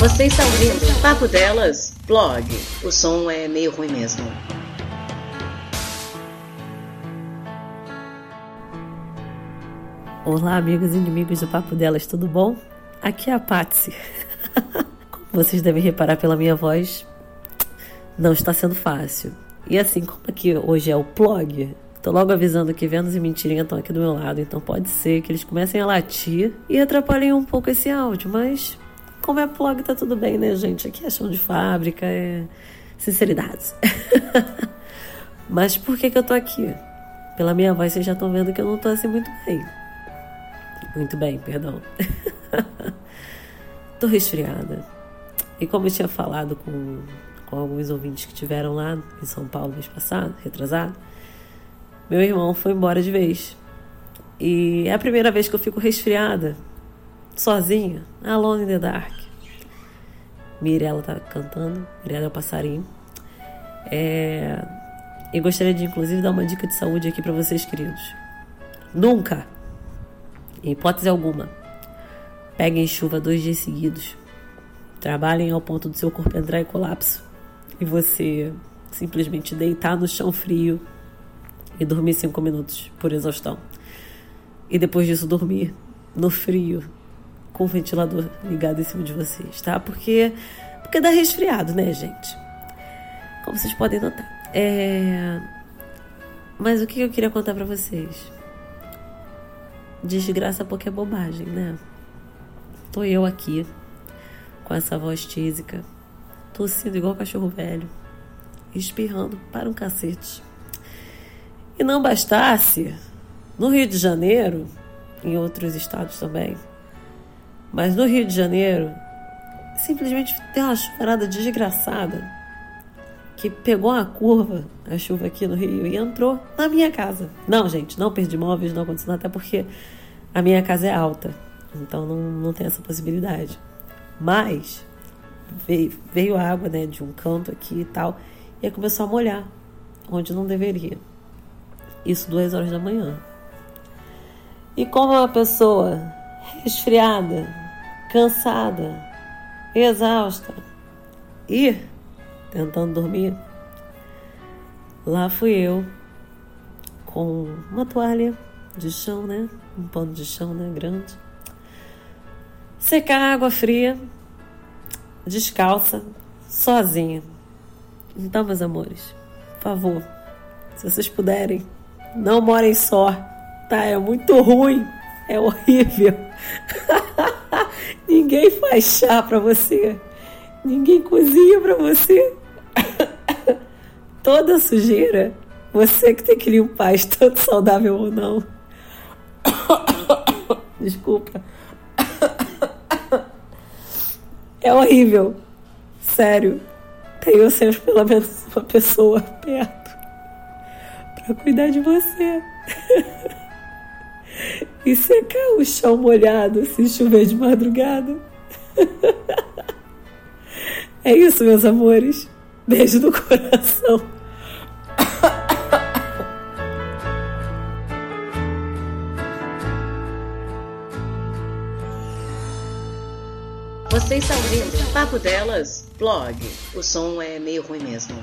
Você está ouvindo Papo Delas, blog. O som é meio ruim mesmo. Olá, amigos e inimigos do Papo Delas, tudo bom? Aqui é a Patsy. Como vocês devem reparar pela minha voz, não está sendo fácil. E assim, como aqui hoje é o plog, tô logo avisando que Vênus e Mentirinha estão aqui do meu lado, então pode ser que eles comecem a latir e atrapalhem um pouco esse áudio, mas como é plug, tá tudo bem, né, gente? Aqui é chão de fábrica, é sinceridade. mas por que que eu tô aqui? Pela minha voz, vocês já estão vendo que eu não tô assim muito bem. Muito bem, perdão. tô resfriada. E como eu tinha falado com com alguns ouvintes que tiveram lá em São Paulo mês passado, retrasado, meu irmão foi embora de vez. E é a primeira vez que eu fico resfriada, sozinha, alone in the dark. Mirella tá cantando, Mirella é o passarinho. É... E gostaria de, inclusive, dar uma dica de saúde aqui para vocês, queridos. Nunca, em hipótese alguma, peguem chuva dois dias seguidos. Trabalhem ao ponto do seu corpo entrar em colapso e você simplesmente deitar no chão frio e dormir cinco minutos por exaustão. E depois disso dormir no frio com o ventilador ligado em cima de vocês, tá? Porque porque dá resfriado, né, gente? Como vocês podem notar. É... Mas o que eu queria contar para vocês? Desgraça porque é bobagem, né? Tô eu aqui com essa voz tísica tossindo igual cachorro velho, espirrando para um cacete. E não bastasse, no Rio de Janeiro, em outros estados também, mas no Rio de Janeiro, simplesmente tem uma chuvarada desgraçada que pegou uma curva, a chuva aqui no Rio, e entrou na minha casa. Não, gente, não perdi móveis, não aconteceu nada, até porque a minha casa é alta, então não, não tem essa possibilidade. Mas veio, veio água né, de um canto aqui e tal, e aí começou a molhar, onde não deveria. Isso duas horas da manhã. E como uma pessoa resfriada, cansada, exausta e tentando dormir, lá fui eu com uma toalha de chão, né? Um pano de chão, né? Grande. Secar água fria descalça, sozinha. Então, meus amores, por favor, se vocês puderem, não morem só, tá? É muito ruim, é horrível. ninguém faz chá para você, ninguém cozinha para você. Toda sujeira, você que tem que limpar, tanto saudável ou não. Desculpa. É horrível. Sério. Tenha sempre pelo menos uma pessoa perto para cuidar de você. e secar o chão molhado se chover de madrugada. é isso, meus amores. Beijo no coração. Você está ouvindo Papo Delas, blog. O som é meio ruim mesmo.